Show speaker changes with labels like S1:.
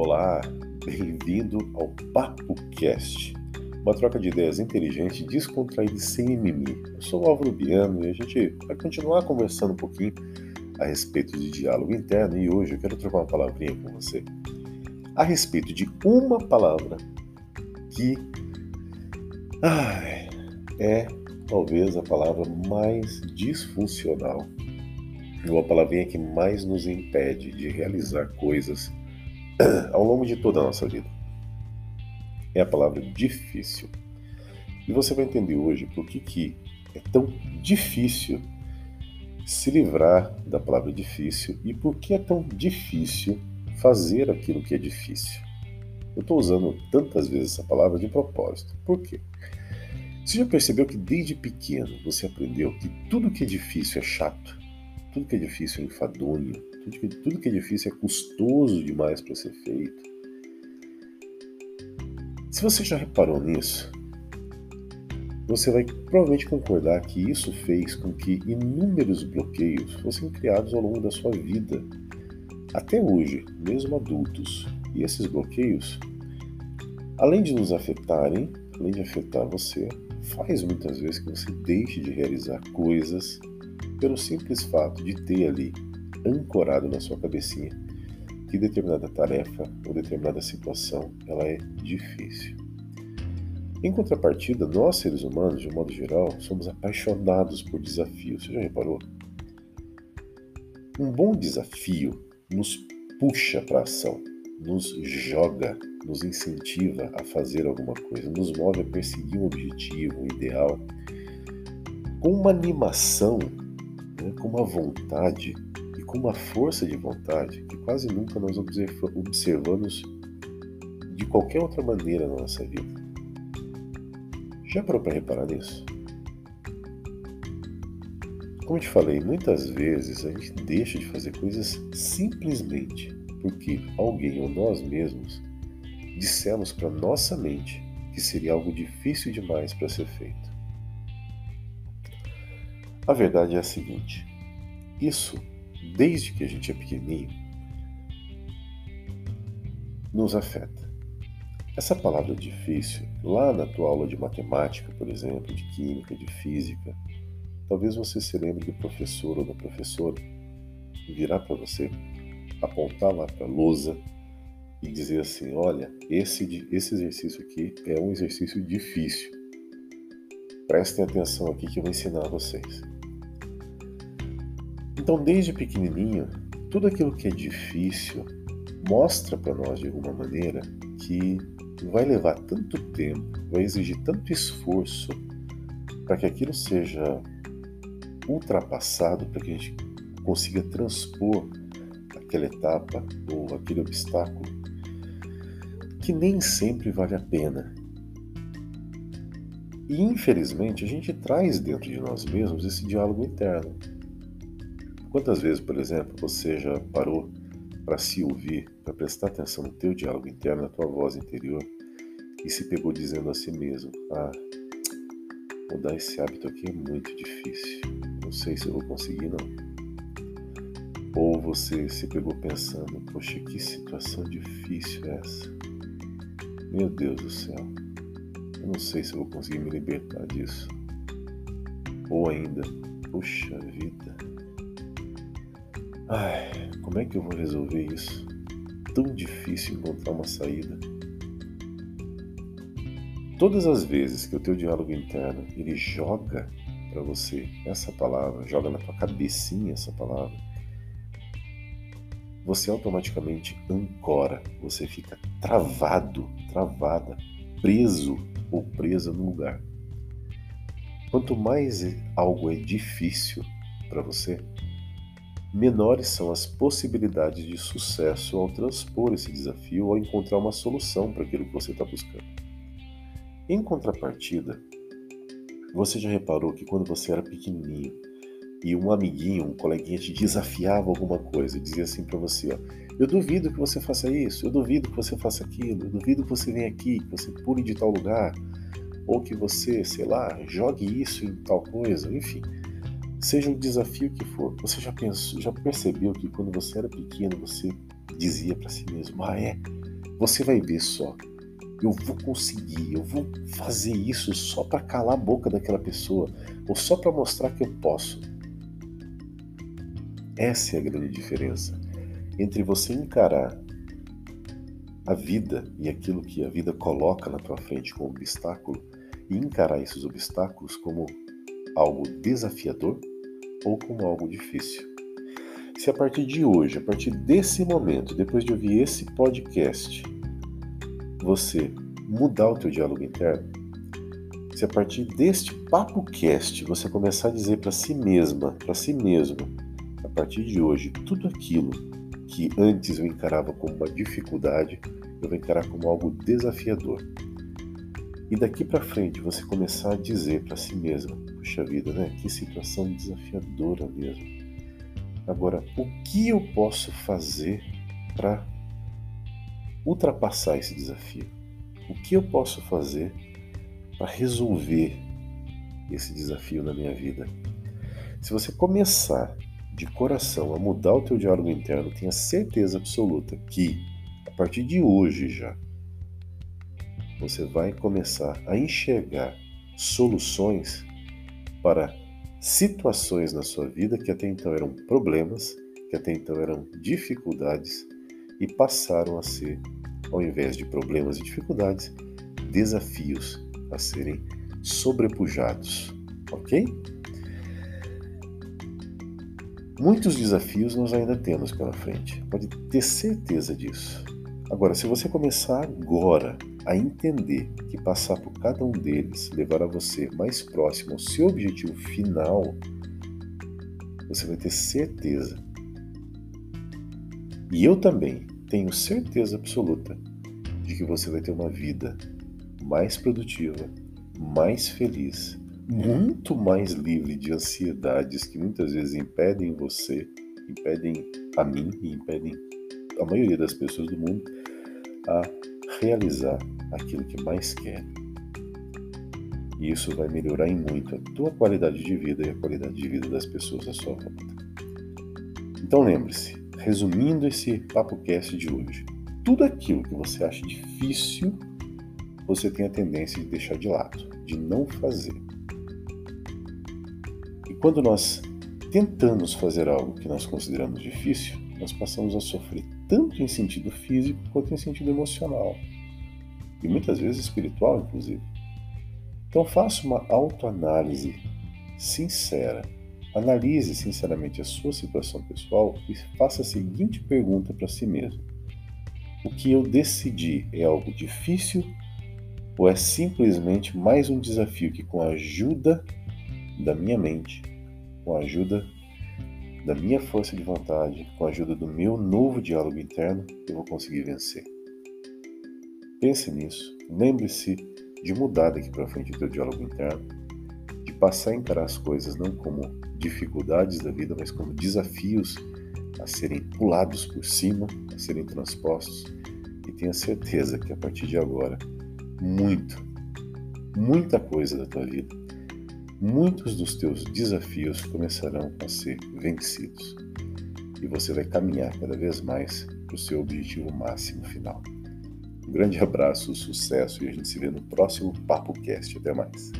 S1: Olá, bem-vindo ao Papo Cast, uma troca de ideias inteligente, descontraída e sem mimimi. Eu sou o Álvaro Biano e a gente vai continuar conversando um pouquinho a respeito de diálogo interno e hoje eu quero trocar uma palavrinha com você a respeito de uma palavra que ai, é talvez a palavra mais disfuncional uma palavrinha que mais nos impede de realizar coisas ao longo de toda a nossa vida. É a palavra difícil. E você vai entender hoje por que, que é tão difícil se livrar da palavra difícil e por que é tão difícil fazer aquilo que é difícil. Eu estou usando tantas vezes essa palavra de propósito. Por quê? Você já percebeu que desde pequeno você aprendeu que tudo que é difícil é chato? Tudo que é difícil é enfadonho, tudo que, tudo que é difícil é custoso demais para ser feito. Se você já reparou nisso, você vai provavelmente concordar que isso fez com que inúmeros bloqueios fossem criados ao longo da sua vida, até hoje, mesmo adultos. E esses bloqueios, além de nos afetarem, além de afetar você, faz muitas vezes que você deixe de realizar coisas pelo simples fato de ter ali ancorado na sua cabecinha que determinada tarefa ou determinada situação ela é difícil. Em contrapartida, nós seres humanos, de um modo geral, somos apaixonados por desafios. Você já reparou? Um bom desafio nos puxa para a ação, nos joga, nos incentiva a fazer alguma coisa, nos move a perseguir um objetivo, um ideal, com uma animação né, com uma vontade com uma força de vontade que quase nunca nós observamos de qualquer outra maneira na nossa vida. Já parou para reparar nisso? Como eu te falei, muitas vezes a gente deixa de fazer coisas simplesmente porque alguém ou nós mesmos dissemos para nossa mente que seria algo difícil demais para ser feito. A verdade é a seguinte: isso, desde que a gente é pequenininho, nos afeta. Essa palavra difícil, lá na tua aula de matemática, por exemplo, de química, de física, talvez você se lembre do professor ou da professora virar para você, apontar lá para a lousa e dizer assim: olha, esse, esse exercício aqui é um exercício difícil. Prestem atenção aqui que eu vou ensinar a vocês. Então, desde pequenininho, tudo aquilo que é difícil mostra para nós de alguma maneira que vai levar tanto tempo, vai exigir tanto esforço para que aquilo seja ultrapassado, para que a gente consiga transpor aquela etapa ou aquele obstáculo, que nem sempre vale a pena. E infelizmente a gente traz dentro de nós mesmos esse diálogo interno. Quantas vezes, por exemplo, você já parou para se ouvir, para prestar atenção no teu diálogo interno, na tua voz interior, e se pegou dizendo a si mesmo: Ah, mudar esse hábito aqui é muito difícil. Não sei se eu vou conseguir, não. Ou você se pegou pensando: Poxa, que situação difícil é essa? Meu Deus do céu, eu não sei se eu vou conseguir me libertar disso. Ou ainda, puxa vida, Ai, como é que eu vou resolver isso? Tão difícil encontrar uma saída. Todas as vezes que o teu diálogo interno ele joga para você essa palavra, joga na tua cabecinha essa palavra, você automaticamente ancora, você fica travado, travada, preso ou presa no lugar. Quanto mais algo é difícil para você, menores são as possibilidades de sucesso ao transpor esse desafio ou encontrar uma solução para aquilo que você está buscando. Em contrapartida, você já reparou que quando você era pequenininho e um amiguinho, um coleguinha te desafiava alguma coisa, dizia assim para você, ó, eu duvido que você faça isso, eu duvido que você faça aquilo, eu duvido que você venha aqui, que você pule de tal lugar, ou que você, sei lá, jogue isso em tal coisa, enfim. Seja o desafio que for, você já pensou, já percebeu que quando você era pequeno você dizia para si mesmo: "Ah, é, Você vai ver só. Eu vou conseguir, eu vou fazer isso só para calar a boca daquela pessoa ou só para mostrar que eu posso. Essa é a grande diferença entre você encarar a vida e aquilo que a vida coloca na tua frente como obstáculo e encarar esses obstáculos como algo desafiador ou como algo difícil. Se a partir de hoje, a partir desse momento, depois de ouvir esse podcast, você mudar o teu diálogo interno, se a partir deste papo cast você começar a dizer para si mesma, para si mesmo, a partir de hoje, tudo aquilo que antes eu encarava como uma dificuldade, eu vou encarar como algo desafiador. E daqui para frente você começar a dizer para si mesmo: puxa vida, né? Que situação desafiadora mesmo. Agora, o que eu posso fazer para ultrapassar esse desafio? O que eu posso fazer para resolver esse desafio na minha vida? Se você começar de coração a mudar o teu diálogo interno, tenha certeza absoluta que a partir de hoje já você vai começar a enxergar soluções para situações na sua vida que até então eram problemas, que até então eram dificuldades e passaram a ser, ao invés de problemas e dificuldades, desafios a serem sobrepujados, ok? Muitos desafios nós ainda temos pela frente, pode ter certeza disso. Agora, se você começar agora a entender que passar por cada um deles levará você mais próximo ao seu objetivo final, você vai ter certeza. E eu também tenho certeza absoluta de que você vai ter uma vida mais produtiva, mais feliz muito mais livre de ansiedades que muitas vezes impedem você, impedem a mim e impedem a maioria das pessoas do mundo a realizar aquilo que mais quer. E isso vai melhorar em muito a tua qualidade de vida e a qualidade de vida das pessoas à sua volta. Então lembre-se, resumindo esse papo cast de hoje, tudo aquilo que você acha difícil, você tem a tendência de deixar de lado, de não fazer quando nós tentamos fazer algo que nós consideramos difícil, nós passamos a sofrer tanto em sentido físico quanto em sentido emocional. E muitas vezes espiritual, inclusive. Então faça uma autoanálise sincera. Analise sinceramente a sua situação pessoal e faça a seguinte pergunta para si mesmo: O que eu decidi é algo difícil ou é simplesmente mais um desafio que, com a ajuda da minha mente, com a ajuda da minha força de vontade, com a ajuda do meu novo diálogo interno, eu vou conseguir vencer. Pense nisso, lembre-se de mudar daqui para frente o teu diálogo interno, de passar a encarar as coisas não como dificuldades da vida, mas como desafios a serem pulados por cima, a serem transpostos. E tenha certeza que a partir de agora, muito, muita coisa da tua vida muitos dos teus desafios começarão a ser vencidos e você vai caminhar cada vez mais para o seu objetivo máximo final. Um grande abraço, sucesso e a gente se vê no próximo Papo Cast. Até mais.